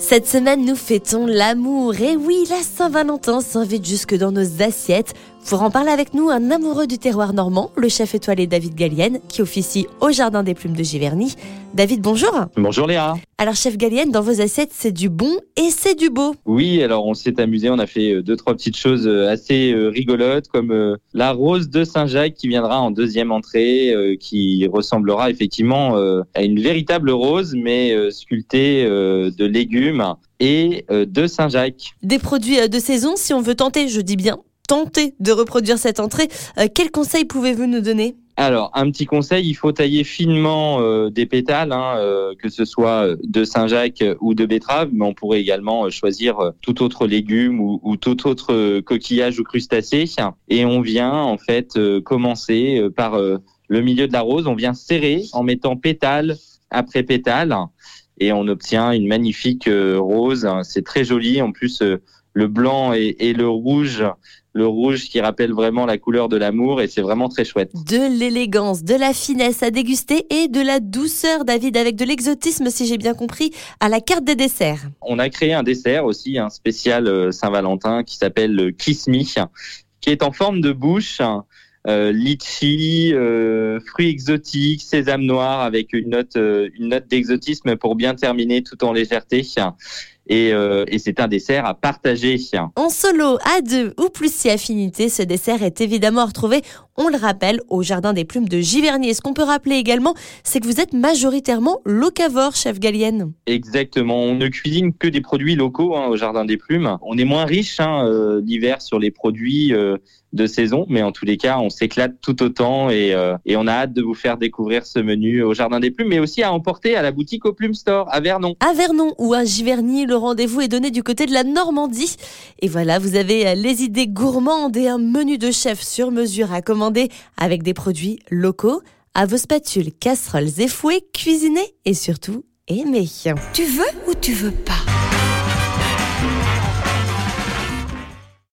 Cette semaine, nous fêtons l'amour. Et oui, la Saint-Valentin s'invite jusque dans nos assiettes. Pour en parler avec nous, un amoureux du terroir normand, le chef étoilé David Gallienne, qui officie au Jardin des Plumes de Giverny. David, bonjour. Bonjour Léa. Alors, chef Gallienne, dans vos assiettes, c'est du bon et c'est du beau. Oui, alors on s'est amusé, on a fait euh, deux, trois petites choses euh, assez euh, rigolotes, comme la rose de Saint-Jacques qui viendra en deuxième entrée, qui ressemblera effectivement à une véritable rose, mais sculptée de légumes et de Saint-Jacques. Des produits de saison, si on veut tenter, je dis bien tenter de reproduire cette entrée, quels conseils pouvez-vous nous donner? Alors, un petit conseil, il faut tailler finement euh, des pétales, hein, euh, que ce soit de Saint-Jacques ou de betterave, mais on pourrait également euh, choisir tout autre légume ou, tout autre coquillage ou crustacé. Et on vient en fait commencer par le milieu de la rose, on vient serrer en mettant pétale après pétale et on obtient une magnifique rose. C'est très joli. En plus, le blanc et le rouge le rouge qui rappelle vraiment la couleur de l'amour et c'est vraiment très chouette. De l'élégance, de la finesse à déguster et de la douceur, David, avec de l'exotisme, si j'ai bien compris, à la carte des desserts. On a créé un dessert aussi, un spécial euh, Saint-Valentin qui s'appelle le Kiss Me, qui est en forme de bouche. Euh, litchi, euh, fruits exotiques, sésame noir avec une note, euh, une note d'exotisme pour bien terminer tout en légèreté. Euh, et, c'est un dessert à partager. En solo, à deux ou plus si affinité, ce dessert est évidemment retrouvé, on le rappelle, au Jardin des Plumes de Giverny. Et ce qu'on peut rappeler également, c'est que vous êtes majoritairement locavore, chef Gallienne. Exactement, on ne cuisine que des produits locaux hein, au Jardin des Plumes. On est moins riche hein, euh, l'hiver sur les produits euh, de saison, mais en tous les cas, on s'éclate tout autant et, et, on a hâte de vous faire découvrir ce menu au Jardin des Plumes, mais aussi à emporter à la boutique au Plume Store à Vernon. À Vernon ou à Giverny, le rendez-vous est donné du côté de la Normandie. Et voilà, vous avez euh, les idées gourmandes et un menu de chef sur mesure à commander avec des produits locaux. À vos spatules, casseroles et fouets, cuisinez et surtout aimez. Tu veux ou tu veux pas?